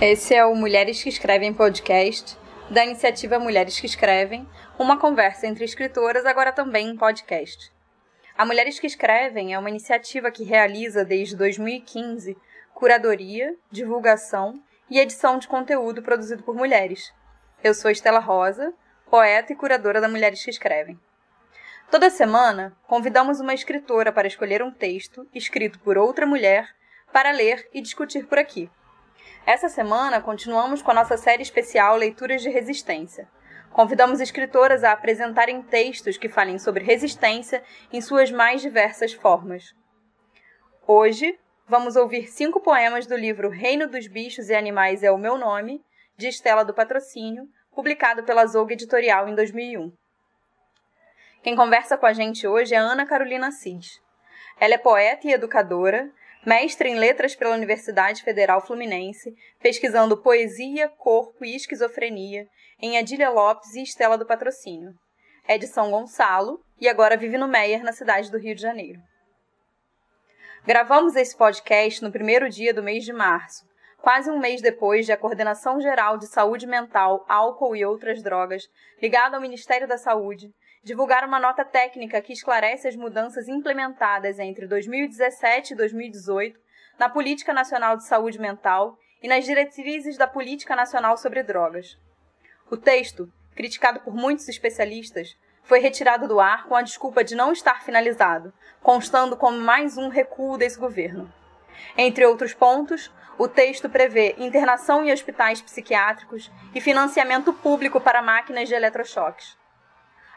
Esse é o Mulheres que Escrevem podcast, da iniciativa Mulheres que Escrevem, uma conversa entre escritoras, agora também em podcast. A Mulheres que Escrevem é uma iniciativa que realiza desde 2015 curadoria, divulgação e edição de conteúdo produzido por mulheres. Eu sou Estela Rosa, poeta e curadora da Mulheres que Escrevem. Toda semana, convidamos uma escritora para escolher um texto escrito por outra mulher para ler e discutir por aqui. Essa semana, continuamos com a nossa série especial Leituras de Resistência. Convidamos escritoras a apresentarem textos que falem sobre resistência em suas mais diversas formas. Hoje, vamos ouvir cinco poemas do livro Reino dos Bichos e Animais é o Meu Nome, de Estela do Patrocínio, publicado pela Zoug Editorial em 2001. Quem conversa com a gente hoje é Ana Carolina Assis. Ela é poeta e educadora, mestre em letras pela Universidade Federal Fluminense, pesquisando poesia, corpo e esquizofrenia em Adília Lopes e Estela do Patrocínio. É de São Gonçalo e agora vive no Meier, na cidade do Rio de Janeiro. Gravamos esse podcast no primeiro dia do mês de março, quase um mês depois de a Coordenação Geral de Saúde Mental, Álcool e Outras Drogas, ligada ao Ministério da Saúde, divulgar uma nota técnica que esclarece as mudanças implementadas entre 2017 e 2018 na Política Nacional de Saúde Mental e nas diretrizes da Política Nacional sobre Drogas. O texto, criticado por muitos especialistas, foi retirado do ar com a desculpa de não estar finalizado, constando como mais um recuo desse governo. Entre outros pontos, o texto prevê internação em hospitais psiquiátricos e financiamento público para máquinas de eletrochoques.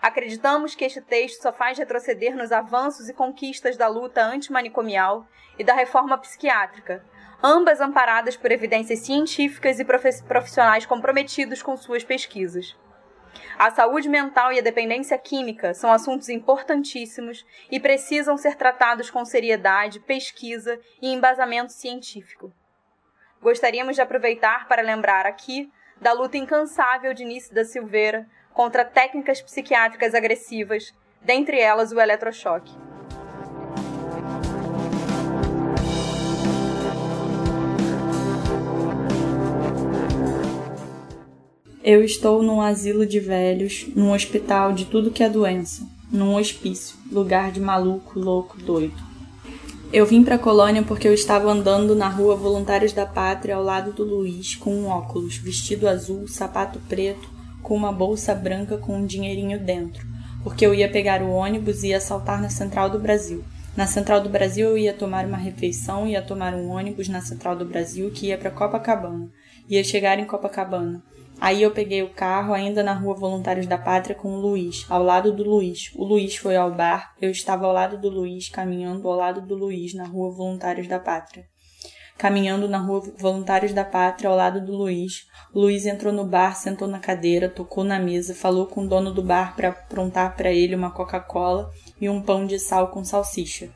Acreditamos que este texto só faz retroceder nos avanços e conquistas da luta antimanicomial e da reforma psiquiátrica, ambas amparadas por evidências científicas e profissionais comprometidos com suas pesquisas. A saúde mental e a dependência química são assuntos importantíssimos e precisam ser tratados com seriedade, pesquisa e embasamento científico. Gostaríamos de aproveitar para lembrar aqui da luta incansável de Nice da Silveira contra técnicas psiquiátricas agressivas, dentre elas o eletrochoque. Eu estou num asilo de velhos, num hospital de tudo que é doença, num hospício, lugar de maluco, louco, doido. Eu vim para a colônia porque eu estava andando na rua Voluntários da Pátria ao lado do Luiz, com um óculos, vestido azul, sapato preto, com uma bolsa branca com um dinheirinho dentro, porque eu ia pegar o ônibus e ia saltar na Central do Brasil. Na Central do Brasil eu ia tomar uma refeição, ia tomar um ônibus na Central do Brasil que ia para Copacabana. Ia chegar em Copacabana. Aí eu peguei o carro ainda na rua Voluntários da Pátria com o Luiz, ao lado do Luiz. O Luiz foi ao bar, eu estava ao lado do Luiz, caminhando ao lado do Luiz na rua Voluntários da Pátria. Caminhando na rua Voluntários da Pátria ao lado do Luiz, Luiz entrou no bar, sentou na cadeira, tocou na mesa, falou com o dono do bar para aprontar para ele uma Coca-Cola e um pão de sal com salsicha.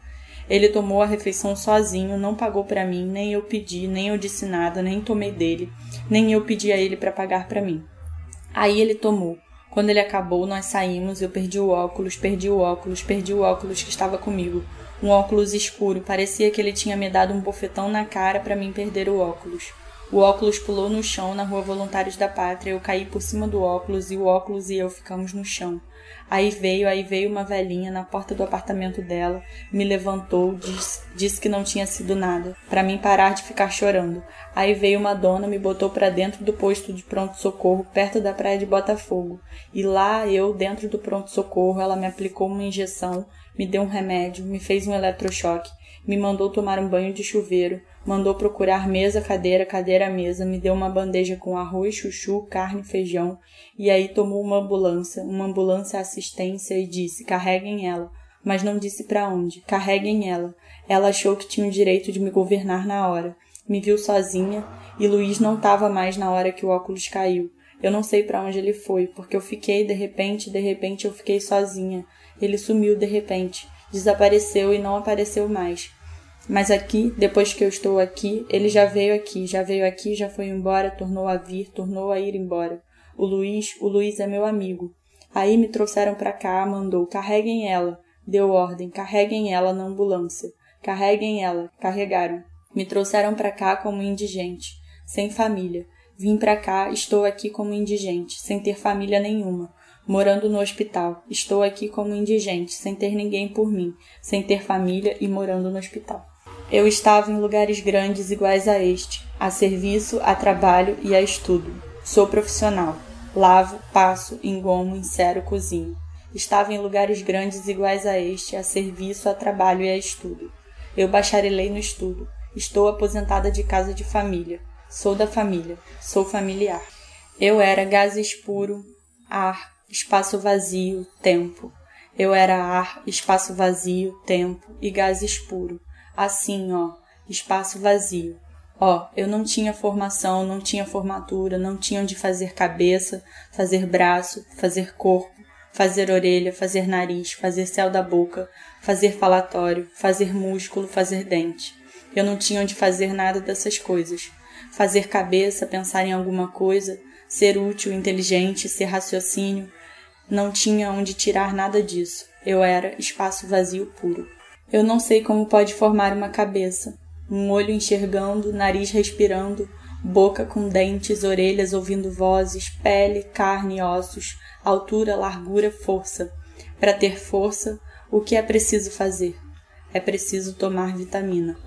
Ele tomou a refeição sozinho, não pagou para mim, nem eu pedi, nem eu disse nada, nem tomei dele, nem eu pedi a ele para pagar para mim. Aí ele tomou. Quando ele acabou, nós saímos, eu perdi o óculos, perdi o óculos, perdi o óculos que estava comigo. Um óculos escuro, parecia que ele tinha me dado um bofetão na cara para mim perder o óculos. O óculos pulou no chão na rua Voluntários da Pátria. Eu caí por cima do óculos e o óculos e eu ficamos no chão. Aí veio, aí veio uma velhinha na porta do apartamento dela, me levantou, disse, disse que não tinha sido nada, para mim parar de ficar chorando. Aí veio uma dona, me botou para dentro do posto de pronto-socorro, perto da praia de Botafogo. E lá eu, dentro do pronto-socorro, ela me aplicou uma injeção, me deu um remédio, me fez um eletrochoque, me mandou tomar um banho de chuveiro, mandou procurar mesa, cadeira, cadeira, mesa, me deu uma bandeja com arroz, chuchu, carne, feijão, e aí tomou uma ambulância, uma ambulância assistência e disse: "Carreguem ela". Mas não disse para onde. Carreguem ela. Ela achou que tinha o direito de me governar na hora. Me viu sozinha e Luiz não estava mais na hora que o óculos caiu. Eu não sei para onde ele foi, porque eu fiquei de repente, de repente eu fiquei sozinha. Ele sumiu de repente, desapareceu e não apareceu mais. Mas aqui, depois que eu estou aqui, ele já veio aqui, já veio aqui, já foi embora, tornou a vir, tornou a ir embora. O Luiz, o Luiz é meu amigo. Aí me trouxeram para cá, mandou, carreguem ela. Deu ordem, carreguem ela na ambulância. Carreguem ela, carregaram. Me trouxeram para cá como indigente. sem família. Vim para cá, estou aqui como indigente, sem ter família nenhuma, morando no hospital. Estou aqui como indigente, sem ter ninguém por mim, sem ter família e morando no hospital. Eu estava em lugares grandes iguais a este, a serviço, a trabalho e a estudo. Sou profissional. Lavo, passo, engomo, insero, cozinho. Estava em lugares grandes iguais a este, a serviço, a trabalho e a estudo. Eu bacharelei no estudo. Estou aposentada de casa de família. Sou da família. Sou familiar. Eu era gases puro, ar, espaço vazio, tempo. Eu era ar, espaço vazio, tempo e gases puro assim, ó, espaço vazio. Ó, eu não tinha formação, não tinha formatura, não tinha onde fazer cabeça, fazer braço, fazer corpo, fazer orelha, fazer nariz, fazer céu da boca, fazer falatório, fazer músculo, fazer dente. Eu não tinha onde fazer nada dessas coisas. Fazer cabeça, pensar em alguma coisa, ser útil, inteligente, ser raciocínio. Não tinha onde tirar nada disso. Eu era espaço vazio puro. Eu não sei como pode formar uma cabeça. Um olho enxergando, nariz respirando, boca com dentes, orelhas ouvindo vozes, pele, carne ossos, altura, largura, força. Para ter força, o que é preciso fazer? É preciso tomar vitamina.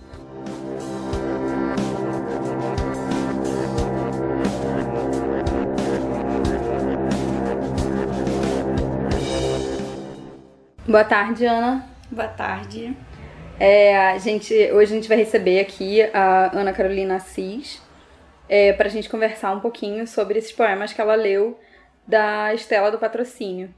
Boa tarde, Ana. Boa tarde. É, a gente, hoje a gente vai receber aqui a Ana Carolina Assis é, para a gente conversar um pouquinho sobre esses poemas que ela leu da Estela do Patrocínio.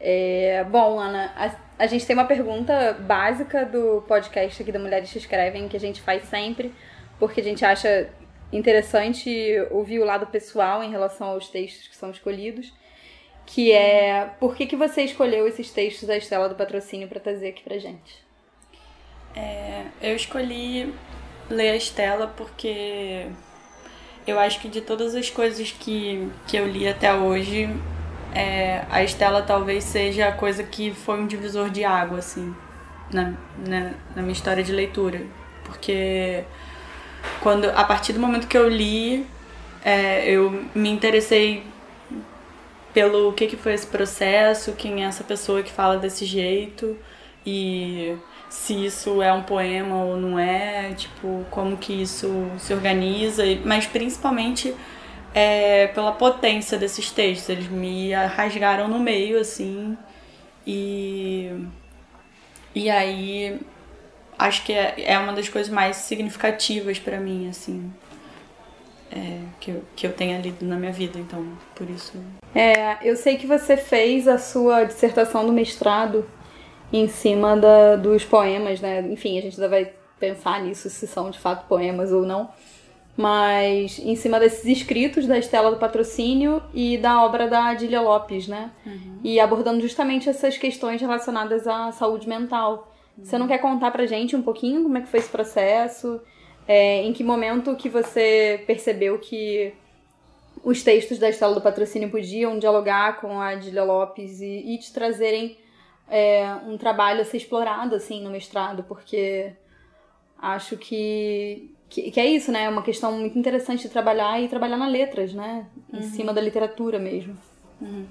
É, bom, Ana, a, a, gente tem uma pergunta básica do podcast aqui da Mulheres que Escrevem que a gente faz sempre, porque a gente acha interessante ouvir o lado pessoal em relação aos textos que são escolhidos que é por que, que você escolheu esses textos da Estela do Patrocínio para trazer aqui pra gente? É, eu escolhi ler a Estela porque eu acho que de todas as coisas que, que eu li até hoje, é, a Estela talvez seja a coisa que foi um divisor de água, assim, na, na, na minha história de leitura. Porque quando a partir do momento que eu li, é, eu me interessei pelo que, que foi esse processo, quem é essa pessoa que fala desse jeito e se isso é um poema ou não é, tipo, como que isso se organiza, mas principalmente é, pela potência desses textos. Eles me rasgaram no meio, assim, e. E aí acho que é, é uma das coisas mais significativas para mim, assim é, que, eu, que eu tenha lido na minha vida, então por isso. É, eu sei que você fez a sua dissertação do mestrado em cima da, dos poemas, né? Enfim, a gente ainda vai pensar nisso, se são de fato poemas ou não. Mas em cima desses escritos da Estela do Patrocínio e da obra da Adília Lopes, né? Uhum. E abordando justamente essas questões relacionadas à saúde mental. Uhum. Você não quer contar pra gente um pouquinho como é que foi esse processo? É, em que momento que você percebeu que os textos da Estela do Patrocínio podiam dialogar com a Adília Lopes e, e te trazerem é, um trabalho a ser explorado assim no mestrado, porque acho que, que, que, é isso, né? É uma questão muito interessante de trabalhar e trabalhar nas letras, né? Em uhum. cima da literatura mesmo. Uhum.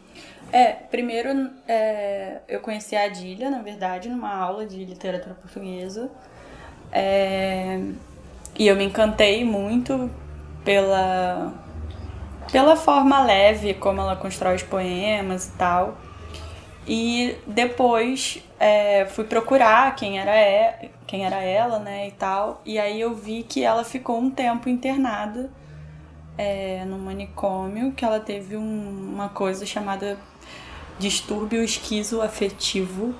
É, primeiro é, eu conheci a Adília, na verdade, numa aula de literatura portuguesa. É, e eu me encantei muito pela pela forma leve como ela constrói os poemas e tal. E depois é, fui procurar quem era, é, quem era ela, né, e tal. E aí eu vi que ela ficou um tempo internada é, no manicômio, que ela teve um, uma coisa chamada distúrbio esquizoafetivo,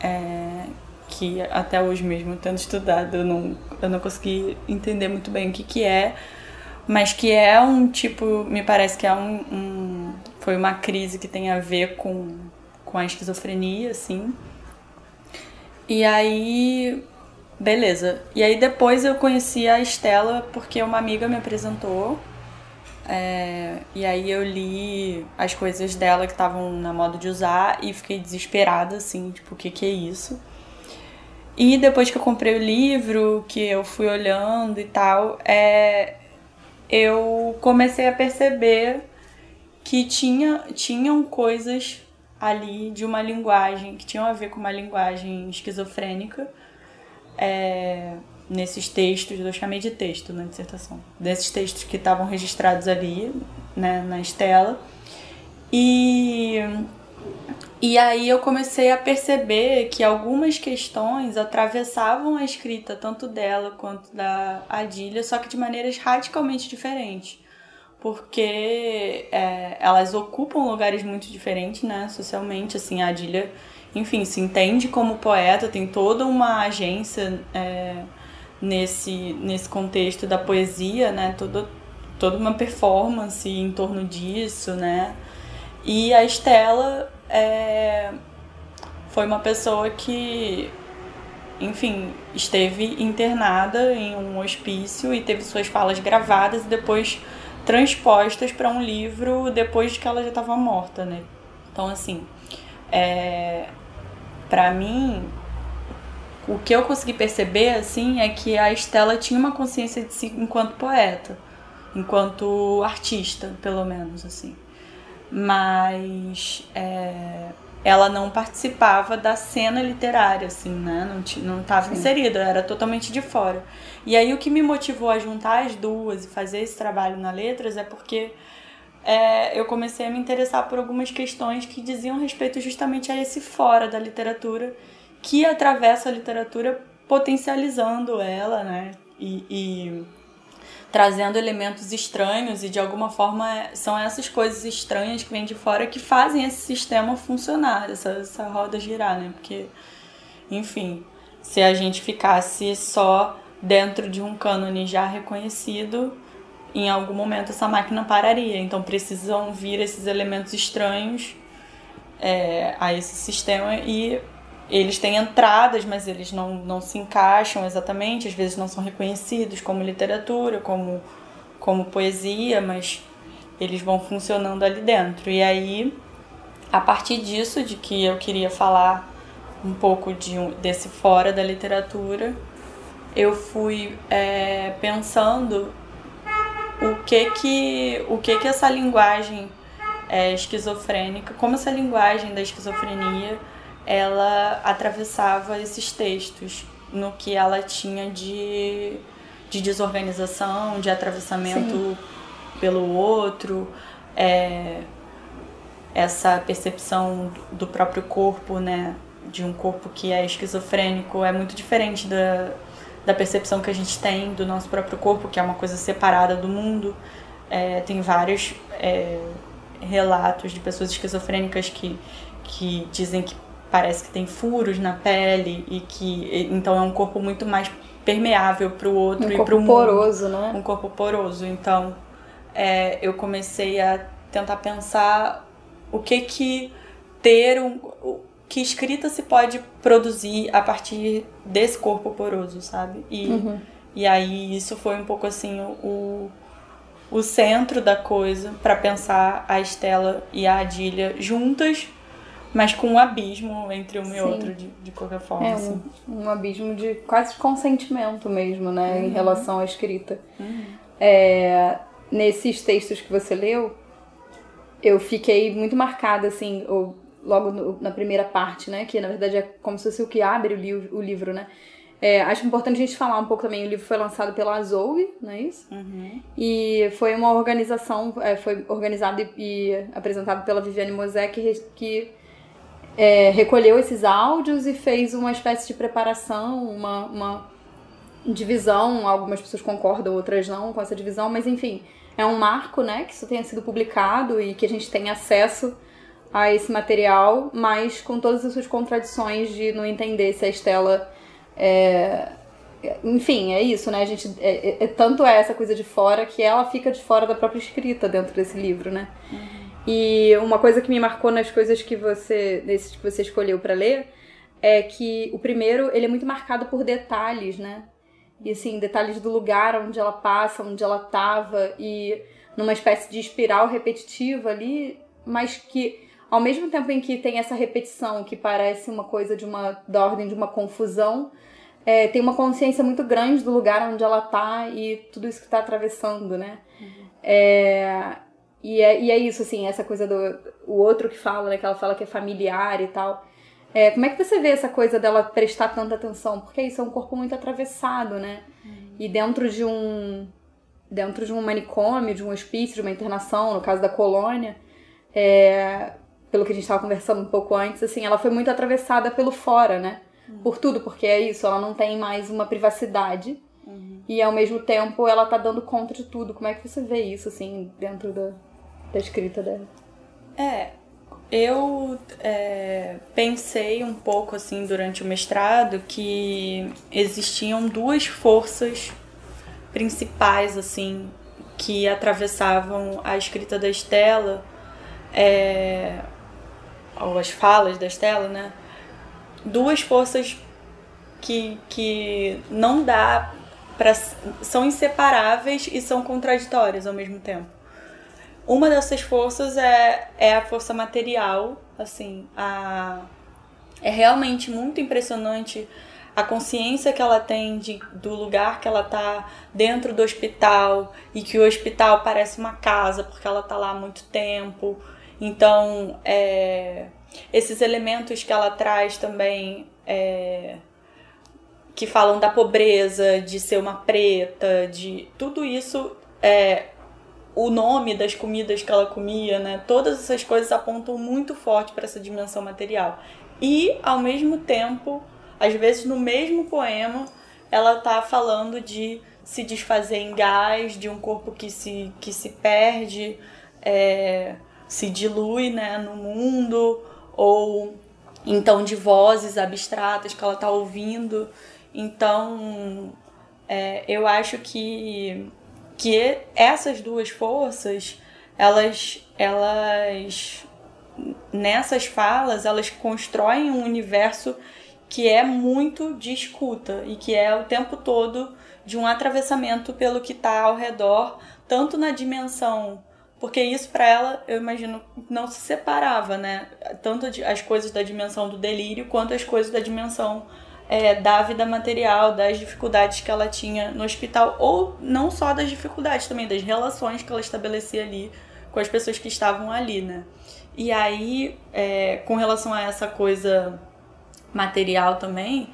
é, que até hoje mesmo, tendo estudado, eu não, eu não consegui entender muito bem o que, que é, mas que é um tipo, me parece que é um, um foi uma crise que tem a ver com, com a esquizofrenia, assim. E aí, beleza. E aí depois eu conheci a Estela porque uma amiga me apresentou. É, e aí eu li as coisas dela que estavam na moda de usar e fiquei desesperada, assim, tipo, o que que é isso? E depois que eu comprei o livro, que eu fui olhando e tal, é, eu comecei a perceber que tinha, tinham coisas ali de uma linguagem que tinham a ver com uma linguagem esquizofrênica é, nesses textos, eu chamei de texto na dissertação, desses textos que estavam registrados ali né, na estela. E, e aí eu comecei a perceber que algumas questões atravessavam a escrita, tanto dela quanto da Adília, só que de maneiras radicalmente diferentes. Porque é, elas ocupam lugares muito diferentes, né, socialmente, assim, a Adília, enfim, se entende como poeta, tem toda uma agência é, nesse, nesse contexto da poesia, né, todo, toda uma performance em torno disso, né, e a Estela é, foi uma pessoa que, enfim, esteve internada em um hospício e teve suas falas gravadas e depois transpostas para um livro depois de que ela já estava morta, né? Então, assim, é, para mim, o que eu consegui perceber, assim, é que a Estela tinha uma consciência de si enquanto poeta, enquanto artista, pelo menos, assim. Mas é, ela não participava da cena literária, assim, né? Não estava inserida, era totalmente de fora. E aí o que me motivou a juntar as duas e fazer esse trabalho na Letras é porque é, eu comecei a me interessar por algumas questões que diziam respeito justamente a esse fora da literatura, que atravessa a literatura potencializando ela, né? e, e trazendo elementos estranhos e de alguma forma são essas coisas estranhas que vêm de fora que fazem esse sistema funcionar, essa, essa roda girar, né? Porque, enfim, se a gente ficasse só dentro de um cânone já reconhecido, em algum momento essa máquina pararia. Então precisam vir esses elementos estranhos é, a esse sistema e eles têm entradas, mas eles não, não se encaixam exatamente, às vezes não são reconhecidos como literatura, como, como poesia, mas eles vão funcionando ali dentro. E aí, a partir disso, de que eu queria falar um pouco de, desse fora da literatura, eu fui é, pensando o que que, o que que essa linguagem é, esquizofrênica, como essa linguagem da esquizofrenia ela atravessava esses textos no que ela tinha de, de desorganização, de atravessamento Sim. pelo outro, é, essa percepção do próprio corpo, né, de um corpo que é esquizofrênico, é muito diferente da, da percepção que a gente tem do nosso próprio corpo, que é uma coisa separada do mundo. É, tem vários é, relatos de pessoas esquizofrênicas que, que dizem que parece que tem furos na pele e que então é um corpo muito mais permeável para o outro um e para o mundo. poroso, né? Um corpo poroso. Então, é, eu comecei a tentar pensar o que que ter um que escrita se pode produzir a partir desse corpo poroso, sabe? E, uhum. e aí isso foi um pouco assim o, o centro da coisa para pensar a Estela e a Adília juntas mas com um abismo entre um Sim. e outro, de, de qualquer forma. É, assim. um, um, abismo de quase consentimento mesmo, né, uhum. em relação à escrita. Uhum. É, nesses textos que você leu, eu fiquei muito marcada, assim, ou, logo no, na primeira parte, né, que na verdade é como se fosse o que abre o, li o livro, né. É, acho importante a gente falar um pouco também. O livro foi lançado pela Zoe, não é isso? Uhum. E foi uma organização, é, foi organizado e, e, apresentado pela Viviane Mosé, que, que é, recolheu esses áudios e fez uma espécie de preparação, uma, uma divisão. Algumas pessoas concordam, outras não com essa divisão, mas enfim, é um marco, né, que isso tenha sido publicado e que a gente tenha acesso a esse material, mas com todas as suas contradições de não entender se a Estela é, enfim, é isso, né? A gente é, é, é tanto é essa coisa de fora que ela fica de fora da própria escrita dentro desse livro, né? Uhum. E uma coisa que me marcou nas coisas que você, desses que você escolheu para ler, é que o primeiro, ele é muito marcado por detalhes, né? E assim, detalhes do lugar onde ela passa, onde ela tava e numa espécie de espiral repetitiva ali, mas que ao mesmo tempo em que tem essa repetição que parece uma coisa de uma da ordem de uma confusão, é, tem uma consciência muito grande do lugar onde ela tá e tudo isso que tá atravessando, né? Uhum. É, e, é, e é isso, assim, essa coisa do o outro que fala, né? Que ela fala que é familiar e tal. É, como é que você vê essa coisa dela prestar tanta atenção? Porque isso é um corpo muito atravessado, né? Uhum. E dentro de um dentro de um manicômio, de um hospício, de uma internação, no caso da colônia, é, pelo que a gente estava conversando um pouco antes, assim, ela foi muito atravessada pelo fora, né? Uhum. Por tudo, porque é isso, ela não tem mais uma privacidade uhum. e ao mesmo tempo ela tá dando conta de tudo. Como é que você vê isso, assim, dentro da, da escrita dela? É, eu é, pensei um pouco assim durante o mestrado que existiam duas forças principais assim que atravessavam a escrita da Estela é, ou as falas da Estela, né? Duas forças que, que não dá para são inseparáveis e são contraditórias ao mesmo tempo. Uma dessas forças é, é a força material, assim, a, é realmente muito impressionante a consciência que ela tem de, do lugar que ela tá dentro do hospital e que o hospital parece uma casa porque ela tá lá há muito tempo. Então, é, esses elementos que ela traz também é, que falam da pobreza, de ser uma preta, de tudo isso é, o nome das comidas que ela comia, né? Todas essas coisas apontam muito forte para essa dimensão material. E, ao mesmo tempo, às vezes no mesmo poema, ela tá falando de se desfazer em gás, de um corpo que se, que se perde, é, se dilui né, no mundo, ou então de vozes abstratas que ela tá ouvindo. Então, é, eu acho que que essas duas forças, elas, elas nessas falas, elas constroem um universo que é muito de escuta e que é o tempo todo de um atravessamento pelo que está ao redor, tanto na dimensão, porque isso para ela, eu imagino, não se separava, né? Tanto as coisas da dimensão do delírio quanto as coisas da dimensão é, da vida material, das dificuldades que ela tinha no hospital, ou não só das dificuldades, também das relações que ela estabelecia ali com as pessoas que estavam ali, né? E aí, é, com relação a essa coisa material também,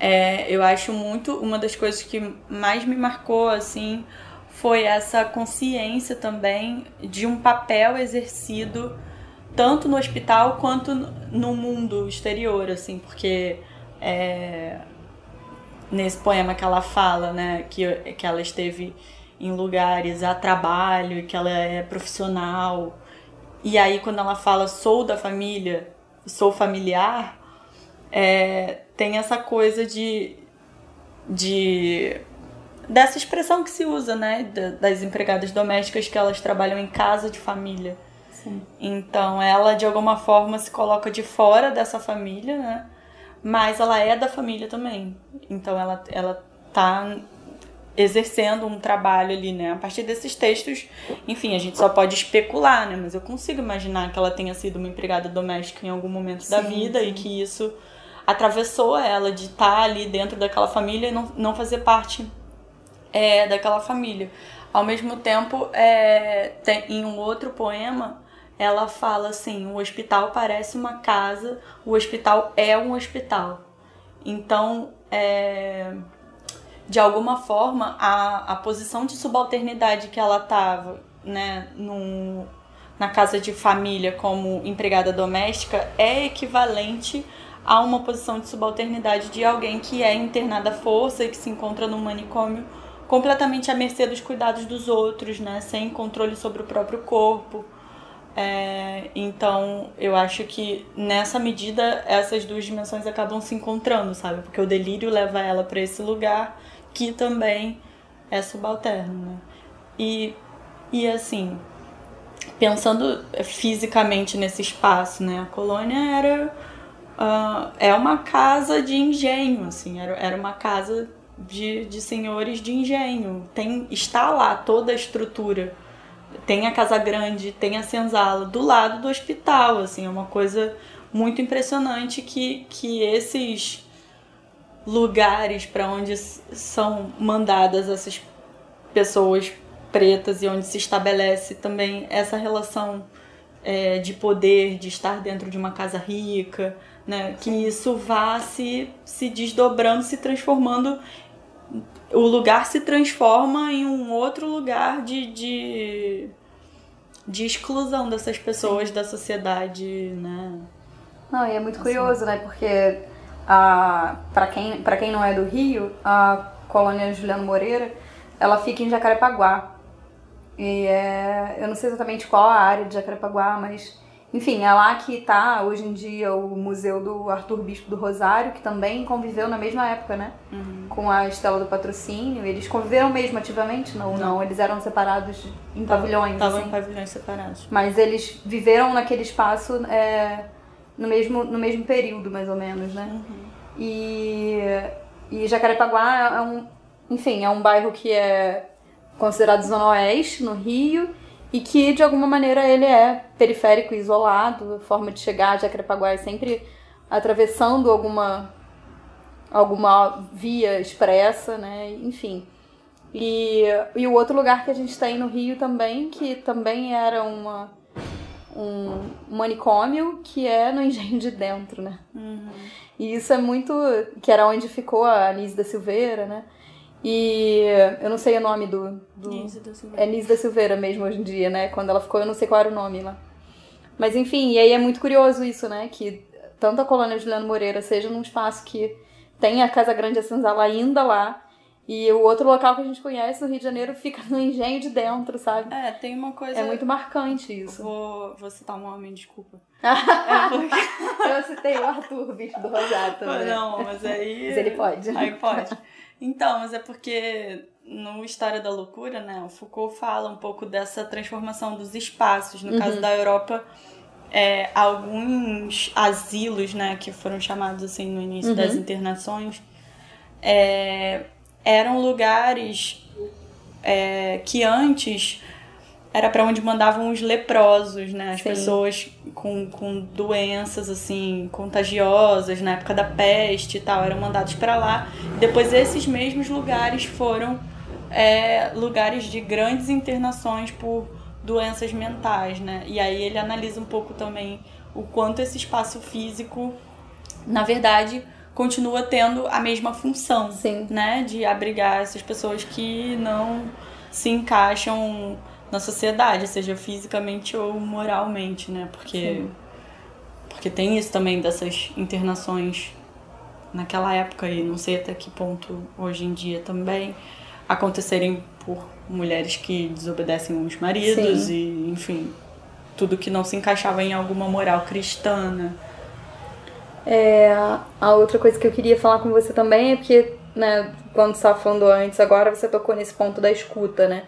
é, eu acho muito uma das coisas que mais me marcou assim foi essa consciência também de um papel exercido tanto no hospital quanto no mundo exterior, assim, porque é, nesse poema que ela fala, né, que, que ela esteve em lugares a trabalho e que ela é profissional. E aí quando ela fala sou da família, sou familiar, é, tem essa coisa de, de dessa expressão que se usa, né, das empregadas domésticas que elas trabalham em casa de família. Sim. Então ela de alguma forma se coloca de fora dessa família, né? Mas ela é da família também. Então ela, ela tá exercendo um trabalho ali, né? A partir desses textos, enfim, a gente só pode especular, né? Mas eu consigo imaginar que ela tenha sido uma empregada doméstica em algum momento sim, da vida sim. e que isso atravessou ela de estar tá ali dentro daquela família e não, não fazer parte é, daquela família. Ao mesmo tempo, é, tem, em um outro poema, ela fala assim: o hospital parece uma casa, o hospital é um hospital. Então, é, de alguma forma, a, a posição de subalternidade que ela estava né, na casa de família como empregada doméstica é equivalente a uma posição de subalternidade de alguém que é internada à força e que se encontra num manicômio completamente à mercê dos cuidados dos outros, né, sem controle sobre o próprio corpo. É, então, eu acho que nessa medida essas duas dimensões acabam se encontrando, sabe? Porque o delírio leva ela para esse lugar que também é subalterno, né? E, e assim, pensando fisicamente nesse espaço, né? A colônia era uh, é uma casa de engenho, assim, era, era uma casa de, de senhores de engenho. Tem está lá toda a estrutura tem a Casa Grande, tem a Senzala do lado do hospital, assim, é uma coisa muito impressionante que, que esses lugares para onde são mandadas essas pessoas pretas e onde se estabelece também essa relação é, de poder, de estar dentro de uma casa rica, né? Que isso vá se, se desdobrando, se transformando. O lugar se transforma em um outro lugar de, de, de exclusão dessas pessoas Sim. da sociedade, né? Não, e é muito assim. curioso, né? Porque a, para quem, pra quem não é do Rio, a colônia Juliano Moreira, ela fica em Jacarepaguá. E é, eu não sei exatamente qual a área de Jacarepaguá, mas enfim, é lá que está hoje em dia o Museu do Arthur Bispo do Rosário, que também conviveu na mesma época, né? Uhum. Com a Estela do Patrocínio. Eles conviveram mesmo ativamente? Não, não. não. Eles eram separados em pavilhões. Estavam assim. em pavilhões separados. Mas eles viveram naquele espaço é, no, mesmo, no mesmo período, mais ou menos, né? Uhum. E, e Jacarepaguá é um, enfim, é um bairro que é considerado Zona Oeste, no Rio e que de alguma maneira ele é periférico, isolado, a forma de chegar a Jacarepaguá é sempre atravessando alguma alguma via expressa, né? Enfim. E, e o outro lugar que a gente tem no Rio também, que também era uma, um manicômio, que é no Engenho de Dentro, né? Uhum. E isso é muito... que era onde ficou a Anise da Silveira, né? E eu não sei o nome do. do... Nise da Silveira. É Nise da Silveira mesmo hoje em dia, né? Quando ela ficou, eu não sei qual era o nome lá. Mas enfim, e aí é muito curioso isso, né? Que tanto a colônia Juliano Moreira seja num espaço que tem a Casa Grande a Senzala ainda lá. E o outro local que a gente conhece no Rio de Janeiro fica no engenho de dentro, sabe? É, tem uma coisa. É muito marcante isso. Vou, vou citar um homem, desculpa. é porque... Eu citei o Arthur, bicho do Rosário também. Não, mas aí. Mas ele pode. Aí pode. Então, mas é porque no História da Loucura, né, o Foucault fala um pouco dessa transformação dos espaços. No uhum. caso da Europa, é, alguns asilos, né, que foram chamados assim no início uhum. das internações, é, eram lugares é, que antes era para onde mandavam os leprosos, né? As Sim. pessoas com, com doenças assim contagiosas na época da peste e tal eram mandados para lá. Depois esses mesmos lugares foram é, lugares de grandes internações por doenças mentais, né? E aí ele analisa um pouco também o quanto esse espaço físico, na verdade, continua tendo a mesma função, Sim. né? De abrigar essas pessoas que não se encaixam na sociedade, seja fisicamente ou moralmente, né? Porque Sim. porque tem isso também dessas internações naquela época e não sei até que ponto hoje em dia também acontecerem por mulheres que desobedecem os maridos Sim. e enfim tudo que não se encaixava em alguma moral cristã. Né? É, a outra coisa que eu queria falar com você também é porque, né, quando você estava falando antes, agora você tocou nesse ponto da escuta, né?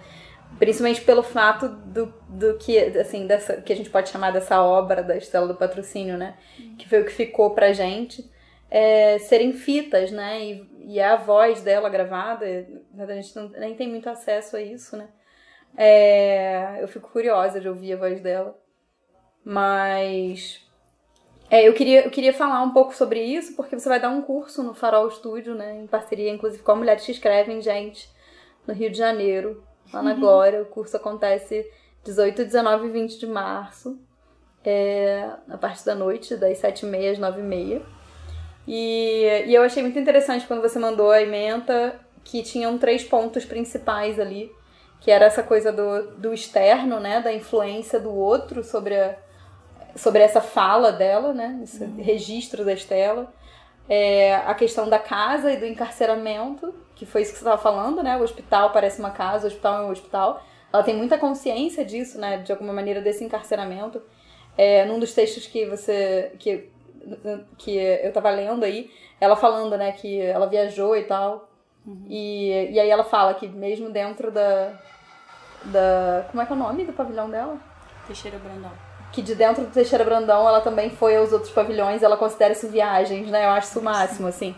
Principalmente pelo fato do, do que, assim, dessa, que a gente pode chamar dessa obra da Estela do Patrocínio, né? Uhum. Que foi o que ficou pra gente. É, serem fitas, né? E, e é a voz dela gravada, a gente não, nem tem muito acesso a isso, né? É, eu fico curiosa de ouvir a voz dela. Mas. É, eu queria, eu queria falar um pouco sobre isso, porque você vai dar um curso no Farol Studio, né? Em parceria, inclusive, com a Mulheres que Escrevem, gente, no Rio de Janeiro lá na Glória. O curso acontece 18, 19 e 20 de março, é, na parte da noite, das 7h30 às 9h30. E, e eu achei muito interessante quando você mandou a ementa que tinham três pontos principais ali, que era essa coisa do, do externo, né, da influência do outro sobre, a, sobre essa fala dela, né, esse uhum. registro da Estela, é, a questão da casa e do encarceramento, que foi isso que você estava falando, né? O hospital parece uma casa, o hospital é um hospital. Ela tem muita consciência disso, né? De alguma maneira, desse encarceramento. É, num dos textos que você. que, que eu estava lendo aí, ela falando, né, que ela viajou e tal. Uhum. E, e aí ela fala que mesmo dentro da. da como é que é o nome do pavilhão dela? Teixeira Brandão. Que de dentro do Teixeira Brandão ela também foi aos outros pavilhões, ela considera isso viagens, né? Eu acho isso o máximo, assim.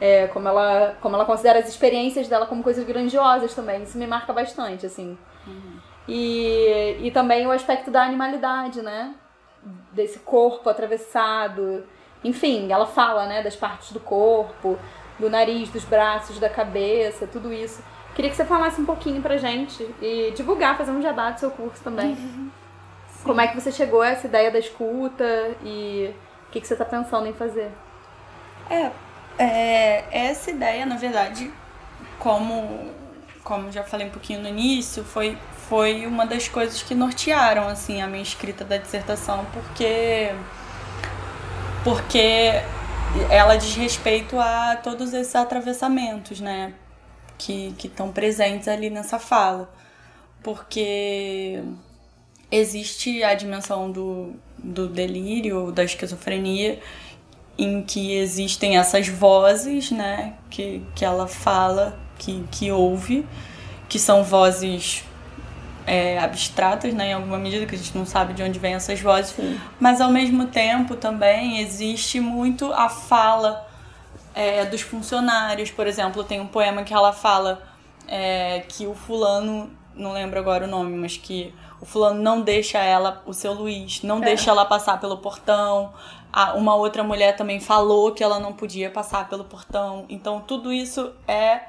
É, como, ela, como ela considera as experiências dela como coisas grandiosas também. Isso me marca bastante, assim. Uhum. E, e também o aspecto da animalidade, né? Desse corpo atravessado. Enfim, ela fala, né, das partes do corpo, do nariz, dos braços, da cabeça, tudo isso. Queria que você falasse um pouquinho pra gente e divulgar, fazer um jabá do seu curso também. Uhum. Como é que você chegou a essa ideia da escuta e o que, que você está pensando em fazer? É, é, essa ideia, na verdade, como, como já falei um pouquinho no início, foi, foi uma das coisas que nortearam assim, a minha escrita da dissertação, porque, porque ela diz respeito a todos esses atravessamentos, né? Que estão presentes ali nessa fala. Porque existe a dimensão do, do delírio, da esquizofrenia, em que existem essas vozes, né? Que, que ela fala, que, que ouve, que são vozes é, abstratas, né, em alguma medida, que a gente não sabe de onde vêm essas vozes, Sim. mas ao mesmo tempo também existe muito a fala é, dos funcionários. Por exemplo, tem um poema que ela fala é, que o fulano, não lembro agora o nome, mas que o fulano não deixa ela, o seu Luiz, não é. deixa ela passar pelo portão. A, uma outra mulher também falou que ela não podia passar pelo portão. Então tudo isso é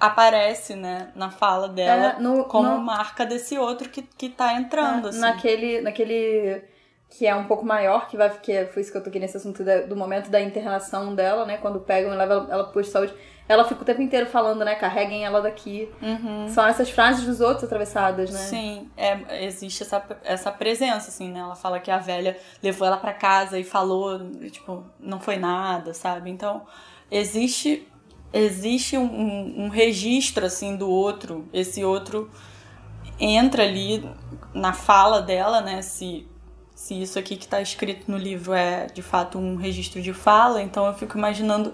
aparece, né, na fala dela é, no, como no... marca desse outro que, que tá entrando, é, assim. Naquele, naquele que é um pouco maior, que vai que foi isso que eu toquei nesse assunto da, do momento da internação dela, né, quando pegam e levam ela, ela pro posto de saúde, ela fica o tempo inteiro falando, né, carreguem ela daqui. Uhum. São essas frases dos outros atravessadas, né? Sim, é, existe essa, essa presença, assim, né, ela fala que a velha levou ela para casa e falou, tipo, não foi nada, sabe? Então, existe existe um, um, registro assim do outro, esse outro entra ali na fala dela, né? Se, se isso aqui que está escrito no livro é de fato um registro de fala, então eu fico imaginando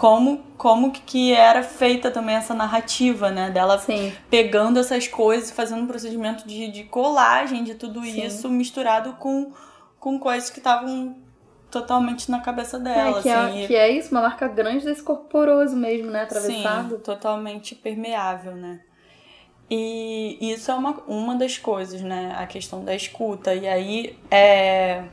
como, como que era feita também essa narrativa, né? Dela Sim. pegando essas coisas e fazendo um procedimento de, de colagem de tudo Sim. isso misturado com, com coisas que estavam totalmente na cabeça dela. É, que, assim, é, que é isso, uma marca grande desse corporoso mesmo, né? Atravessado. Sim, totalmente permeável, né? E isso é uma, uma das coisas, né? A questão da escuta. E aí é,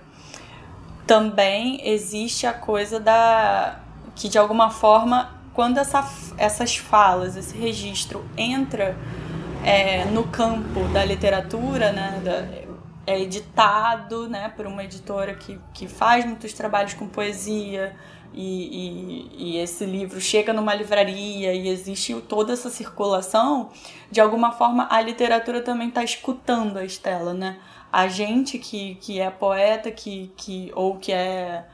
também existe a coisa da. Que de alguma forma, quando essa, essas falas, esse registro entra é, no campo da literatura, né? Da, é editado né, por uma editora que, que faz muitos trabalhos com poesia. E, e, e, esse livro chega numa livraria e existe toda essa circulação, de alguma forma a literatura também está escutando a Estela, né? A gente que, que é poeta que, que, ou que é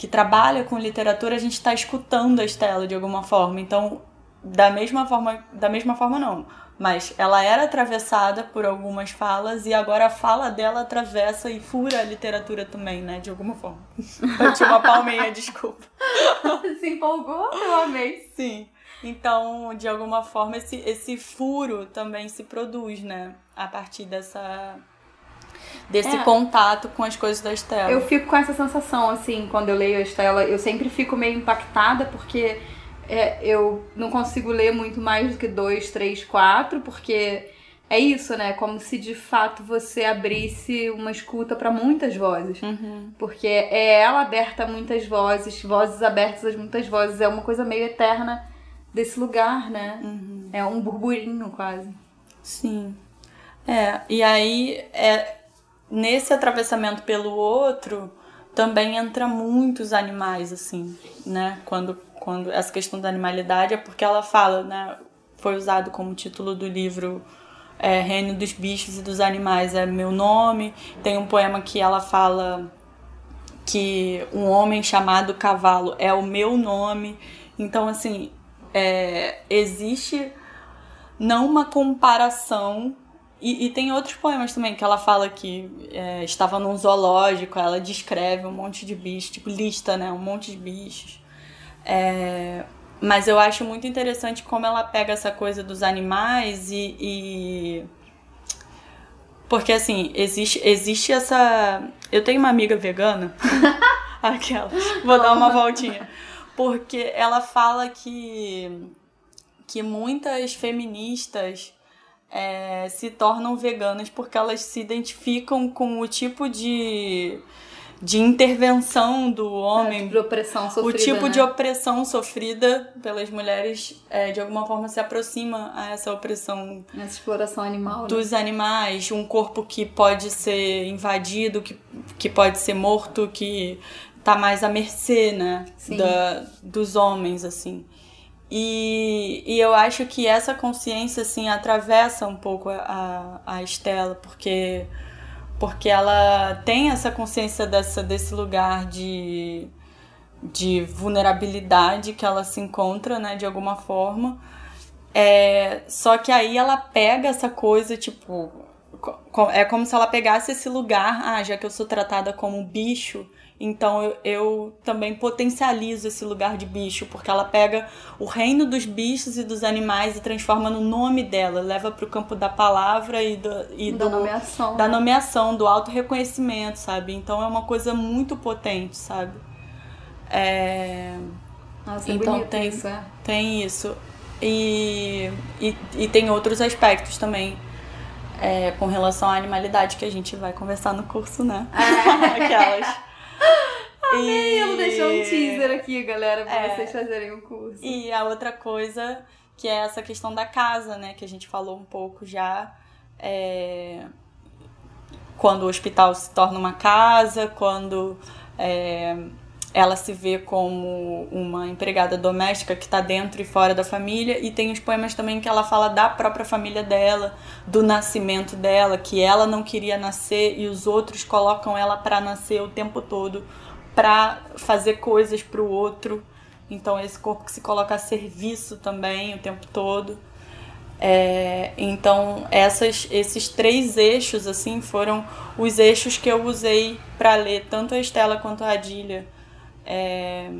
que trabalha com literatura, a gente está escutando a Estela de alguma forma. Então, da mesma forma, da mesma forma não, mas ela era atravessada por algumas falas e agora a fala dela atravessa e fura a literatura também, né? De alguma forma. Eu tinha uma palminha, desculpa. Se empolgou? Eu amei. Sim. Então, de alguma forma, esse, esse furo também se produz, né? A partir dessa desse é. contato com as coisas da Estela. Eu fico com essa sensação, assim, quando eu leio a Estela, eu sempre fico meio impactada, porque é, eu não consigo ler muito mais do que dois, três, quatro, porque é isso, né? Como se de fato você abrisse uma escuta para muitas vozes. Uhum. Porque é ela aberta a muitas vozes, vozes abertas a muitas vozes. É uma coisa meio eterna desse lugar, né? Uhum. É um burburinho quase. Sim. É, e aí, é, nesse atravessamento pelo outro, também entra muitos animais, assim, né? Quando quando essa questão da animalidade é porque ela fala, né, foi usado como título do livro é, Reino dos Bichos e dos Animais é meu nome. Tem um poema que ela fala que um homem chamado cavalo é o meu nome. Então, assim, é, existe não uma comparação. E, e, tem outros poemas também que ela fala que é, estava num zoológico, ela descreve um monte de bichos, tipo lista, né? Um monte de bichos. É, mas eu acho muito interessante como ela pega essa coisa dos animais e, e. porque assim, existe, existe essa. Eu tenho uma amiga vegana. Aquela. Vou dar uma voltinha. Porque ela fala que, que muitas feministas é, se tornam veganas porque elas se identificam com o tipo de de intervenção do homem. É, de opressão sofrida. O tipo né? de opressão sofrida pelas mulheres, é, de alguma forma, se aproxima a essa opressão. Essa exploração animal. Né? Dos animais, um corpo que pode ser invadido, que, que pode ser morto, que tá mais à mercê, né? Da, dos homens, assim. E, e eu acho que essa consciência, assim, atravessa um pouco a, a Estela, porque, porque ela tem essa consciência dessa, desse lugar de, de vulnerabilidade que ela se encontra, né, de alguma forma. É, só que aí ela pega essa coisa, tipo, é como se ela pegasse esse lugar, ah, já que eu sou tratada como bicho, então eu, eu, também potencializo esse lugar de bicho, porque ela pega o reino dos bichos e dos animais e transforma no nome dela, leva para o campo da palavra e, do, e da do, nomeação. Da nomeação, do auto-reconhecimento, sabe? Então é uma coisa muito potente, sabe? É... Nossa, é então tem isso, é. tem isso. E, e, e tem outros aspectos também. É, com relação à animalidade que a gente vai conversar no curso, né? É. Aquelas. Amei, e... ela deixou um teaser aqui, galera, pra é... vocês fazerem o curso. E a outra coisa, que é essa questão da casa, né, que a gente falou um pouco já. É... Quando o hospital se torna uma casa, quando é, ela se vê como uma empregada doméstica que está dentro e fora da família, e tem os poemas também que ela fala da própria família dela, do nascimento dela, que ela não queria nascer e os outros colocam ela para nascer o tempo todo, para fazer coisas para o outro. Então, esse corpo que se coloca a serviço também o tempo todo. É, então, essas, esses três eixos assim foram os eixos que eu usei para ler tanto a Estela quanto a Adília é,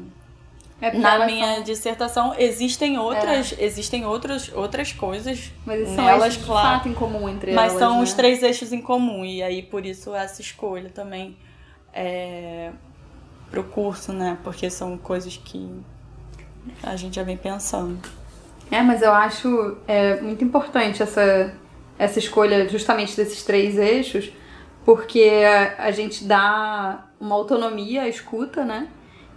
é na minha são... dissertação existem outras, é. existem outras, outras coisas mas são nelas, eixos claro, fato em comum entre mas elas. Mas são né? os três eixos em comum e aí por isso essa escolha também é, pro curso, né? Porque são coisas que a gente já vem pensando. É, mas eu acho é, muito importante essa, essa escolha justamente desses três eixos, porque a, a gente dá uma autonomia à escuta, né?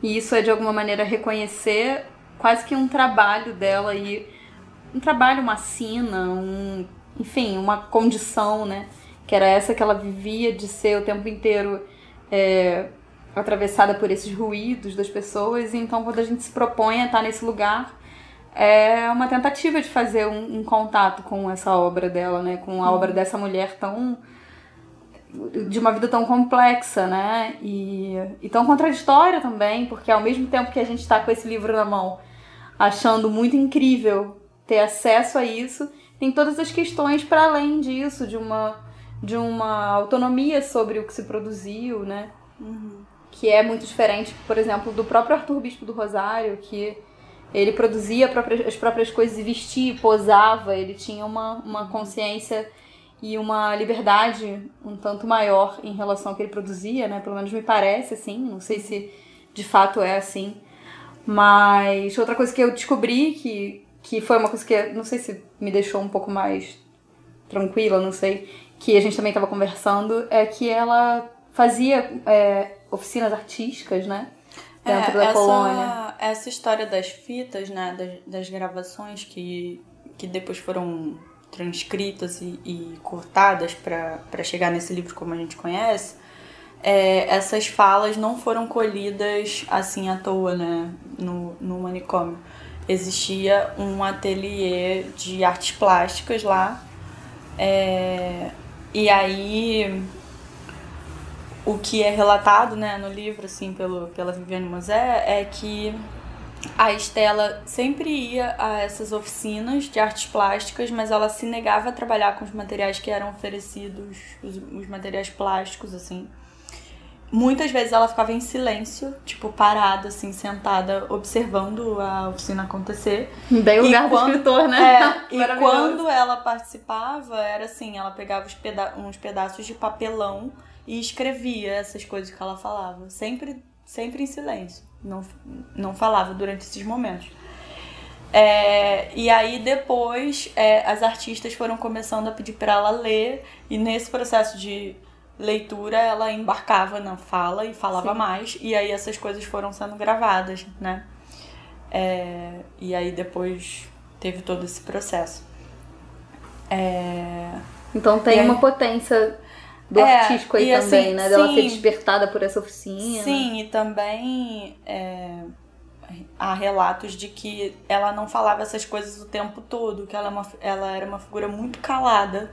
E isso é de alguma maneira reconhecer quase que um trabalho dela e um trabalho, uma sina, um, enfim, uma condição, né? Que era essa que ela vivia de ser o tempo inteiro é, atravessada por esses ruídos das pessoas. E então, quando a gente se propõe a estar nesse lugar, é uma tentativa de fazer um, um contato com essa obra dela, né? Com a obra uhum. dessa mulher tão de uma vida tão complexa, né? E, e tão contraditória também, porque ao mesmo tempo que a gente está com esse livro na mão, achando muito incrível ter acesso a isso, tem todas as questões para além disso, de uma, de uma autonomia sobre o que se produziu, né? Uhum. Que é muito diferente, por exemplo, do próprio Arthur Bispo do Rosário, que ele produzia as próprias coisas e vestia, posava, ele tinha uma, uma consciência e uma liberdade um tanto maior em relação ao que ele produzia, né? Pelo menos me parece assim, não sei se de fato é assim. Mas outra coisa que eu descobri que, que foi uma coisa que não sei se me deixou um pouco mais tranquila, não sei, que a gente também estava conversando, é que ela fazia é, oficinas artísticas, né? Dentro é, da essa, colônia. Essa história das fitas, né? Das, das gravações que, que depois foram transcritas e, e cortadas para chegar nesse livro como a gente conhece, é, essas falas não foram colhidas assim à toa né, no, no manicômio. Existia um ateliê de artes plásticas lá, é, e aí o que é relatado né, no livro assim pelo, pela Viviane Mosé é que a Estela sempre ia a essas oficinas de artes plásticas, mas ela se negava a trabalhar com os materiais que eram oferecidos, os, os materiais plásticos, assim. Muitas vezes ela ficava em silêncio, tipo, parada, assim, sentada, observando a oficina acontecer. Bem o lugar quando, do escritor, né? É, e quando ela participava, era assim, ela pegava peda uns pedaços de papelão e escrevia essas coisas que ela falava. Sempre, sempre em silêncio não, não falava durante esses momentos. É, e aí depois é, as artistas foram começando a pedir para ela ler, e nesse processo de leitura ela embarcava na fala e falava Sim. mais, e aí essas coisas foram sendo gravadas, né? É, e aí depois teve todo esse processo. É, então tem uma potência do é, artístico aí também, assim, né? Dela sim, ser despertada por essa oficina. Sim, e também é, há relatos de que ela não falava essas coisas o tempo todo, que ela, é uma, ela era uma figura muito calada.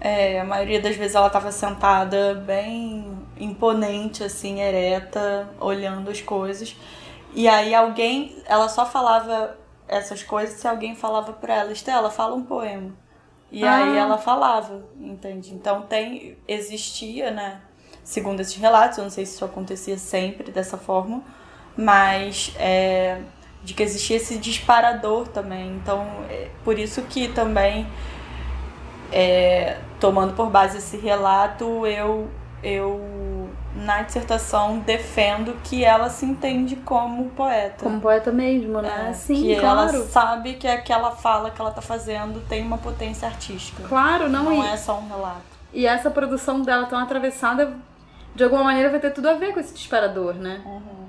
É, a maioria das vezes ela estava sentada bem imponente, assim, ereta, olhando as coisas. E aí alguém, ela só falava essas coisas se alguém falava para ela, Estela, fala um poema. E ah. aí ela falava, entende? Então tem, existia, né? Segundo esses relatos, eu não sei se isso acontecia sempre dessa forma, mas é, de que existia esse disparador também. Então, é por isso que também, é, tomando por base esse relato, eu, eu na dissertação defendo que ela se entende como poeta. Como poeta mesmo, né? É, Sim, que claro. ela sabe que aquela fala que ela tá fazendo tem uma potência artística. Claro, não, não e... é só um relato. E essa produção dela tão atravessada, de alguma maneira vai ter tudo a ver com esse disparador, né? Uhum.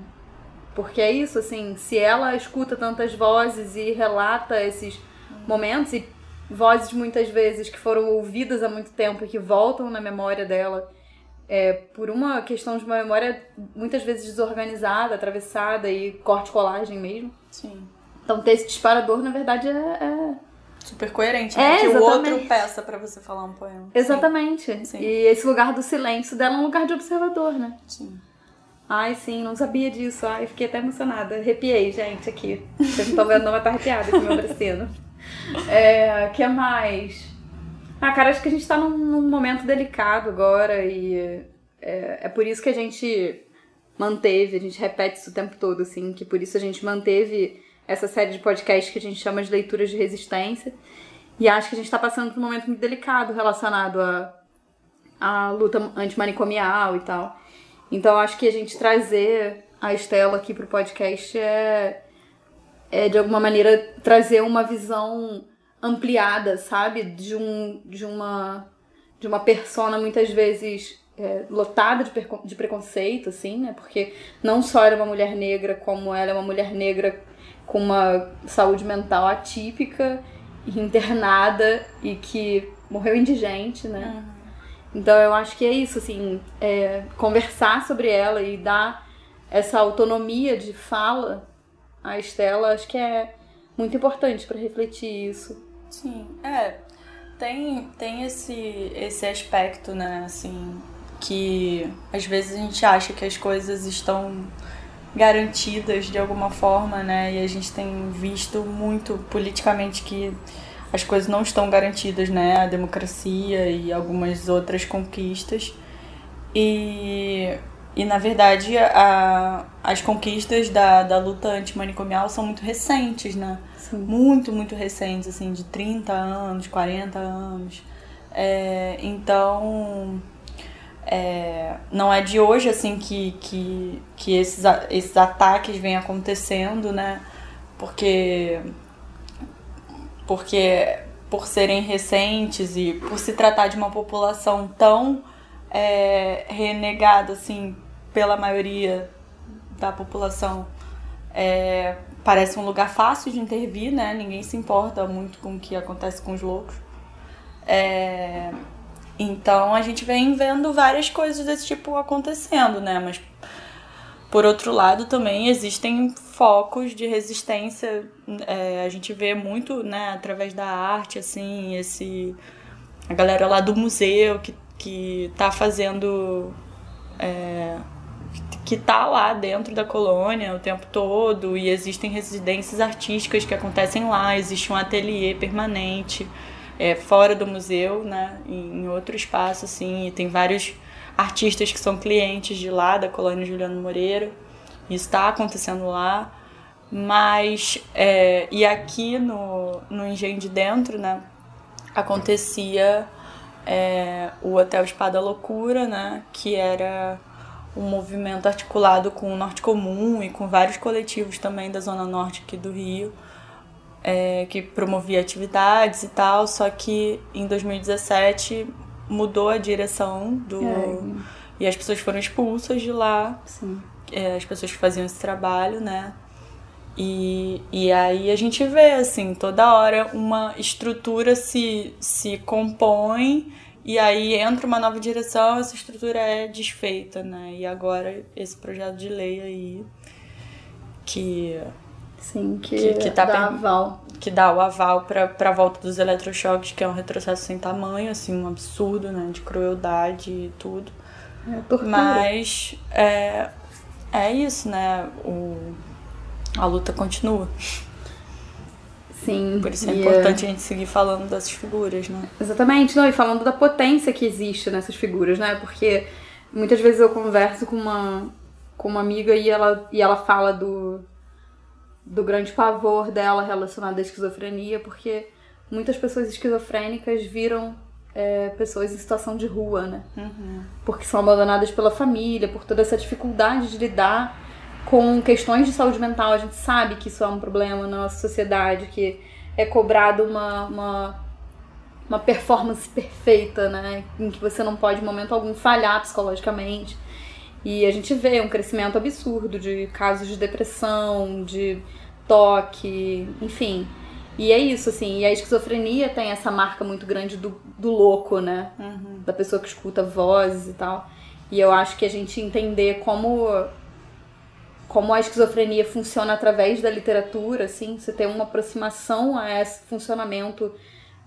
Porque é isso, assim, se ela escuta tantas vozes e relata esses momentos, e vozes muitas vezes que foram ouvidas há muito tempo e que voltam na memória dela, é, por uma questão de uma memória muitas vezes desorganizada, atravessada e corte-colagem mesmo. Sim. Então ter esse disparador, na verdade, é. é... Super coerente, né? É, que o outro peça para você falar um poema. Exatamente. Sim. E esse lugar do silêncio dela é um lugar de observador, né? Sim. Ai, sim, não sabia disso. Ai, fiquei até emocionada. Arrepiei, gente, aqui. Vocês não estão vendo, não, mas tá arrepiada com meu bracino. É, que mais? Ah, cara, acho que a gente tá num, num momento delicado agora e é, é, por isso que a gente manteve, a gente repete isso o tempo todo, assim, que por isso a gente manteve essa série de podcasts que a gente chama de leituras de resistência. E acho que a gente tá passando por um momento muito delicado relacionado à, à luta antimanicomial e tal. Então acho que a gente trazer a Estela aqui pro podcast é, é de alguma maneira trazer uma visão ampliada, sabe? De, um, de uma de uma persona muitas vezes é, lotada de, de preconceito, assim, né? Porque não só era uma mulher negra, como ela é uma mulher negra com uma saúde mental atípica, internada e que morreu indigente, né? Uhum. Então eu acho que é isso, assim, é, conversar sobre ela e dar essa autonomia de fala à Estela, acho que é muito importante para refletir isso. Sim, é. Tem, tem esse, esse aspecto, né, assim, que às vezes a gente acha que as coisas estão garantidas de alguma forma, né, e a gente tem visto muito politicamente que as coisas não estão garantidas, né? A democracia e algumas outras conquistas. E, e na verdade, a, as conquistas da, da luta antimanicomial são muito recentes, né? Sim. Muito, muito recentes, assim, de 30 anos, 40 anos. É, então, é, não é de hoje, assim, que, que, que esses, esses ataques vêm acontecendo, né? Porque porque por serem recentes e por se tratar de uma população tão é, renegada assim pela maioria da população é, parece um lugar fácil de intervir, né? Ninguém se importa muito com o que acontece com os loucos. É, então a gente vem vendo várias coisas desse tipo acontecendo, né? Mas por outro lado, também existem focos de resistência. É, a gente vê muito, né, através da arte, assim, esse a galera lá do museu que, que tá fazendo. É, que tá lá dentro da colônia o tempo todo e existem residências artísticas que acontecem lá, existe um ateliê permanente é, fora do museu, né, em, outro espaço, assim, e tem vários artistas que são clientes de lá, da colônia Juliano Moreira. Isso está acontecendo lá. Mas, é, e aqui no, no Engenho de Dentro, né, acontecia é, o Hotel Espada Loucura, né, que era um movimento articulado com o Norte Comum e com vários coletivos também da Zona Norte aqui do Rio, é, que promovia atividades e tal, só que em 2017 mudou a direção do. É. E as pessoas foram expulsas de lá. É, as pessoas que faziam esse trabalho, né? E, e aí a gente vê, assim, toda hora uma estrutura se, se compõe e aí entra uma nova direção, essa estrutura é desfeita, né? E agora esse projeto de lei aí que Sim, que, Que- que tá dá pen- aval. que dá o aval para a volta dos eletrochoques, que é um retrocesso sem tamanho, assim, um absurdo, né? De crueldade e tudo. É. Mas é, é isso, né? O, a luta continua. Sim. Por isso é e importante a gente seguir falando dessas figuras, né? Exatamente, não, e falando da potência que existe nessas figuras, né? Porque muitas vezes eu converso com uma, com uma amiga e ela, e ela fala do, do grande pavor dela relacionado à esquizofrenia, porque muitas pessoas esquizofrênicas viram é, pessoas em situação de rua, né? Porque são abandonadas pela família, por toda essa dificuldade de lidar com questões de saúde mental. A gente sabe que isso é um problema na nossa sociedade, que é cobrado uma, uma uma performance perfeita, né? Em que você não pode, em momento algum, falhar psicologicamente. E a gente vê um crescimento absurdo de casos de depressão, de toque, enfim. E é isso, assim. E a esquizofrenia tem essa marca muito grande do, do louco, né? Da pessoa que escuta vozes e tal. E eu acho que a gente entender como como a esquizofrenia funciona através da literatura, assim, você ter uma aproximação a esse funcionamento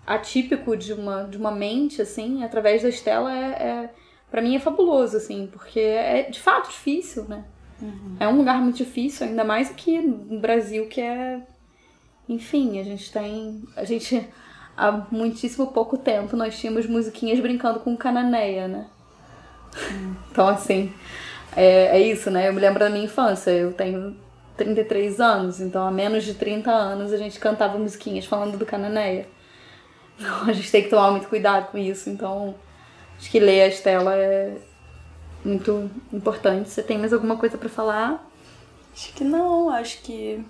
atípico de uma, de uma mente, assim, através da Estela é, é para mim é fabuloso, assim, porque é de fato difícil, né? É um lugar muito difícil, ainda mais aqui no Brasil, que é. Enfim, a gente tem. A gente. Há muitíssimo pouco tempo nós tínhamos musiquinhas brincando com cananeia, né? Então, assim. É, é isso, né? Eu me lembro da minha infância. Eu tenho 33 anos, então há menos de 30 anos a gente cantava musiquinhas falando do cananeia. Então a gente tem que tomar muito cuidado com isso. Então, acho que ler a Estela é muito importante. Você tem mais alguma coisa pra falar? Acho que não, acho que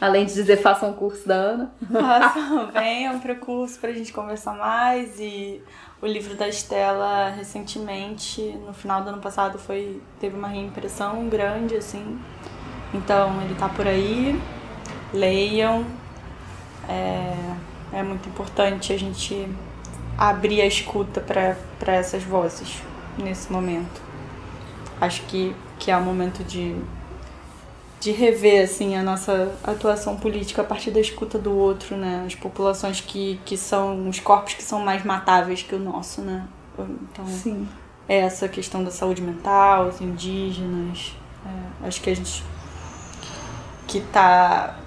Além de dizer façam um curso da Ana. Façam, venham para o curso para a gente conversar mais. E o livro da Estela, recentemente, no final do ano passado, foi teve uma reimpressão grande, assim. Então, ele tá por aí. Leiam. É, é muito importante a gente abrir a escuta para essas vozes nesse momento. Acho que, que é o momento de de rever assim a nossa atuação política a partir da escuta do outro, né? As populações que, que são os corpos que são mais matáveis que o nosso, né? Então Sim. é essa questão da saúde mental, os indígenas, é, acho que a gente que está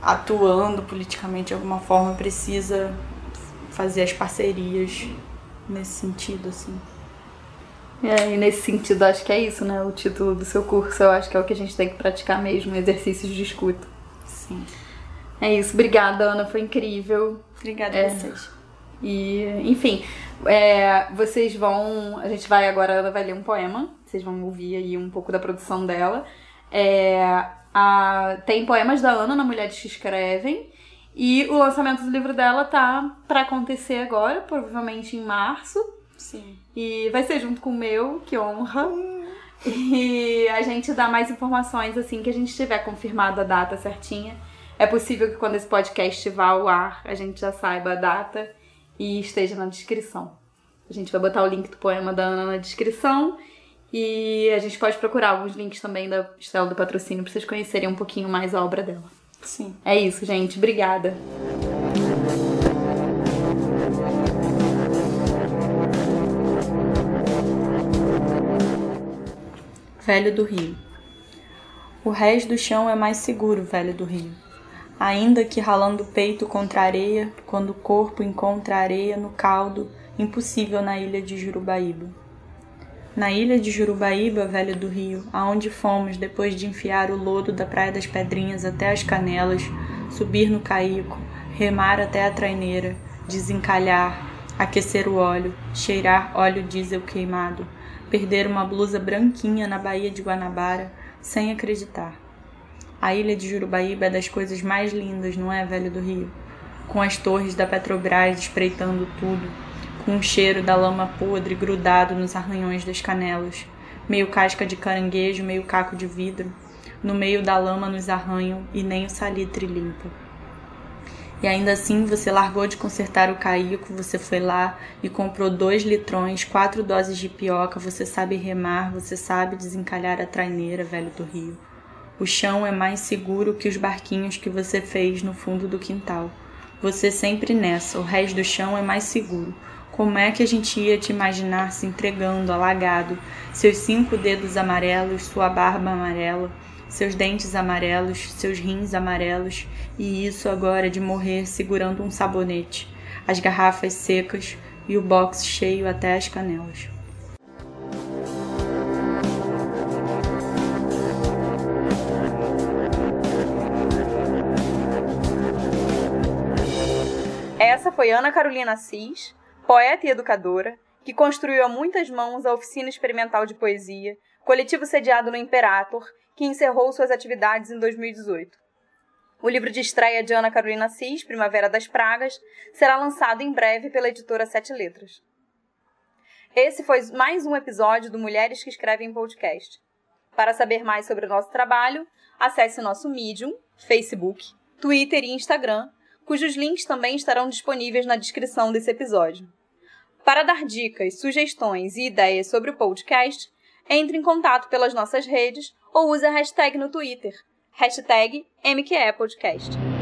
atuando politicamente de alguma forma precisa fazer as parcerias nesse sentido, assim. É, e nesse sentido, acho que é isso, né? O título do seu curso, eu acho que é o que a gente tem que praticar mesmo, exercícios de escuta. Sim. É isso. Obrigada, Ana. Foi incrível. Obrigada É. a vocês. E, enfim, é, vocês vão. A gente vai agora, ela vai ler um poema. Vocês vão ouvir aí um pouco da produção dela. É, a- tem poemas da Ana na Mulheres que Escrevem. E o lançamento do livro dela tá pra acontecer agora, provavelmente em março. Sim. E vai ser junto com o meu, que honra. E a gente dá mais informações assim que a gente tiver confirmado a data certinha. É possível que quando esse podcast vá ao ar, a gente já saiba a data e esteja na descrição. A gente vai botar o link do poema da Ana na descrição. E a gente pode procurar alguns links também da Estela do Patrocínio pra vocês conhecerem um pouquinho mais a obra dela. Sim. É isso, gente. Obrigada. Velho do Rio. O rés do chão é mais seguro, velho do Rio. Ainda que ralando o peito contra a areia, quando o corpo encontra a areia no caldo, impossível na ilha de Jurubaíba. Na ilha de Jurubaíba, velho do Rio, aonde fomos depois de enfiar o lodo da Praia das Pedrinhas até as canelas, subir no caico, remar até a traineira, desencalhar, aquecer o óleo, cheirar óleo diesel queimado, perder uma blusa branquinha na Baía de Guanabara, sem acreditar. A ilha de Jurubaíba é das coisas mais lindas, não é, velho do Rio? Com as torres da Petrobras espreitando tudo, com um cheiro da lama podre grudado nos arranhões das canelas, meio casca de caranguejo, meio caco de vidro. No meio da lama nos arranham e nem o salitre limpa. E ainda assim você largou de consertar o caico, você foi lá e comprou dois litrões, quatro doses de pioca, você sabe remar, você sabe desencalhar a traineira, velho do rio. O chão é mais seguro que os barquinhos que você fez no fundo do quintal. Você sempre nessa, o resto do chão é mais seguro. Como é que a gente ia te imaginar se entregando, alagado, seus cinco dedos amarelos, sua barba amarela, seus dentes amarelos, seus rins amarelos, e isso agora de morrer segurando um sabonete, as garrafas secas e o box cheio até as canelas. Essa foi Ana Carolina Assis poeta e educadora, que construiu a muitas mãos a oficina experimental de poesia, coletivo sediado no Imperator, que encerrou suas atividades em 2018. O livro de estreia de Ana Carolina Assis, Primavera das Pragas, será lançado em breve pela editora Sete Letras. Esse foi mais um episódio do Mulheres que Escrevem Podcast. Para saber mais sobre o nosso trabalho, acesse nosso Medium, Facebook, Twitter e Instagram cujos links também estarão disponíveis na descrição desse episódio. Para dar dicas, sugestões e ideias sobre o podcast, entre em contato pelas nossas redes ou use a hashtag no Twitter, hashtag MQEPodcast.